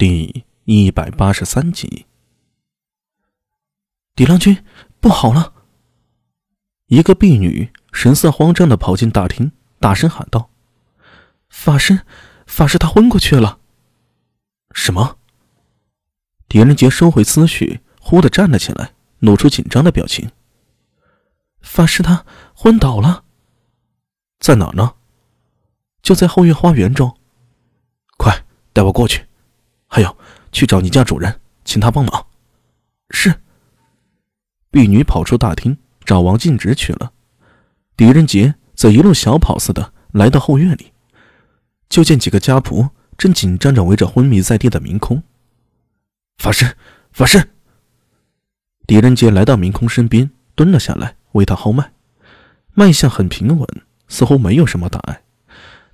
第一百八十三集，狄郎君，不好了！一个婢女神色慌张的跑进大厅，大声喊道：“法师，法师，他昏过去了！”什么？狄仁杰收回思绪，忽的站了起来，露出紧张的表情。法师，他昏倒了，在哪呢？就在后院花园中。快带我过去。去找你家主人，请他帮忙。是。婢女跑出大厅，找王静直去了。狄仁杰则一路小跑似的来到后院里，就见几个家仆正紧张着围着昏迷在地的明空。法师，法师！狄仁杰来到明空身边，蹲了下来，为他号脉，脉象很平稳，似乎没有什么大碍。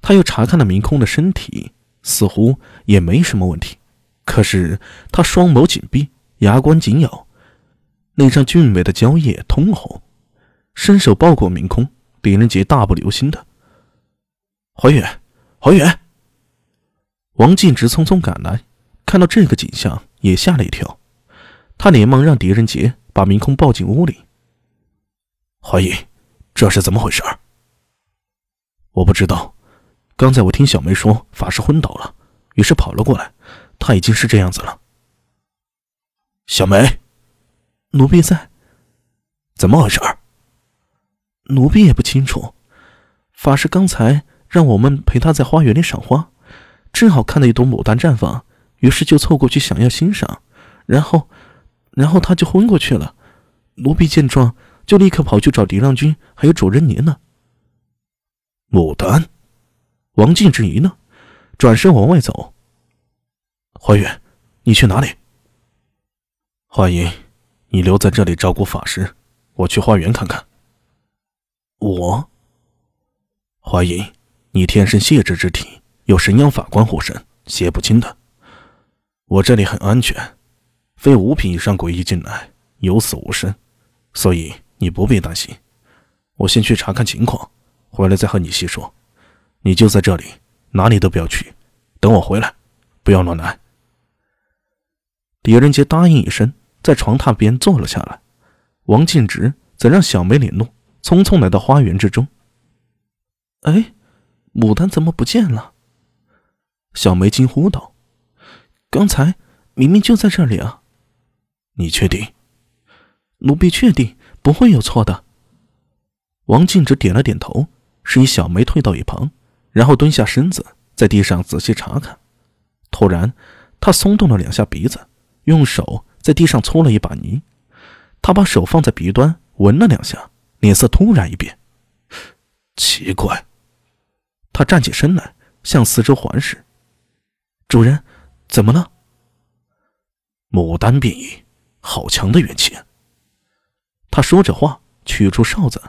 他又查看了明空的身体，似乎也没什么问题。可是他双眸紧闭，牙关紧咬，那张俊美的娇叶通红，伸手抱过明空。狄仁杰大步流星的，怀远，怀远。王进直匆匆赶来，看到这个景象也吓了一跳，他连忙让狄仁杰把明空抱进屋里。怀疑，这是怎么回事？我不知道，刚才我听小梅说法师昏倒了，于是跑了过来。他已经是这样子了。小梅，奴婢在。怎么回事？奴婢也不清楚。法师刚才让我们陪他在花园里赏花，正好看到一朵牡丹绽放，于是就凑过去想要欣赏，然后，然后他就昏过去了。奴婢见状，就立刻跑去找狄浪君还有主人您呢。牡丹，王静之疑呢，转身往外走。怀远，你去哪里？华姨，你留在这里照顾法师，我去花园看看。我，华姨，你天生谢质之体，有神阳法官护身，邪不侵的。我这里很安全，非五品以上诡异进来，有死无生，所以你不必担心。我先去查看情况，回来再和你细说。你就在这里，哪里都不要去，等我回来，不要乱来。狄仁杰答应一声，在床榻边坐了下来。王进直则让小梅领路，匆匆来到花园之中。哎，牡丹怎么不见了？小梅惊呼道：“刚才明明就在这里啊！”你确定？奴婢确定，不会有错的。王进直点了点头，示意小梅退到一旁，然后蹲下身子，在地上仔细查看。突然，他松动了两下鼻子。用手在地上搓了一把泥，他把手放在鼻端闻了两下，脸色突然一变。奇怪，他站起身来，向四周环视。主人，怎么了？牡丹变异，好强的元气。他说着话，取出哨子，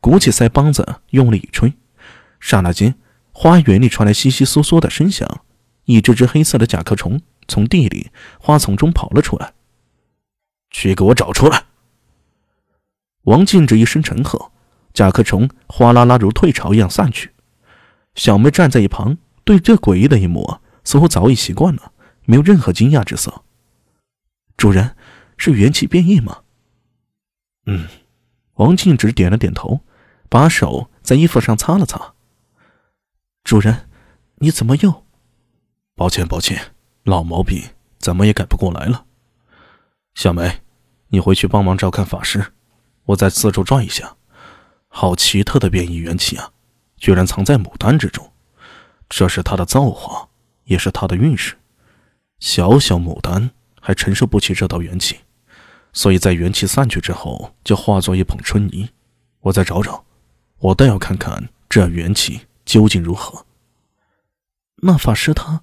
鼓起腮帮子，用力一吹。刹那间，花园里传来窸窸窣窣的声响，一只只黑色的甲壳虫。从地里花丛中跑了出来，去给我找出来！王静这一声沉喝，甲壳虫哗啦啦如退潮一样散去。小妹站在一旁，对这诡异的一幕似乎早已习惯了，没有任何惊讶之色。主人，是元气变异吗？嗯，王静只点了点头，把手在衣服上擦了擦。主人，你怎么又……抱歉，抱歉。老毛病怎么也改不过来了。小梅，你回去帮忙照看法师，我再四周转一下。好奇特的变异元气啊，居然藏在牡丹之中，这是他的造化，也是他的运势。小小牡丹还承受不起这道元气，所以在元气散去之后，就化作一捧春泥。我再找找，我倒要看看这元气究竟如何。那法师他……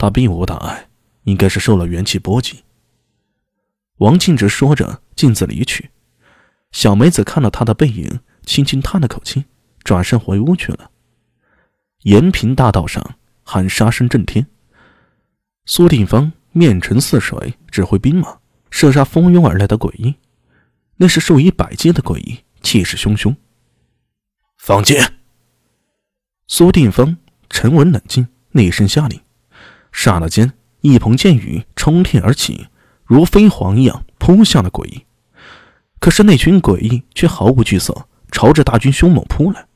他并无大碍，应该是受了元气波及。王庆直说着，径自离去。小梅子看了他的背影，轻轻叹了口气，转身回屋去了。延平大道上，喊杀声震天。苏定方面沉似水，指挥兵马射杀蜂拥而来的鬼医，那是数以百计的鬼医，气势汹汹。放箭！苏定方沉稳冷静，厉声下令。刹那间，一捧剑雨冲天而起，如飞蝗一样扑向了诡异。可是那群诡异却毫无惧色，朝着大军凶猛扑来。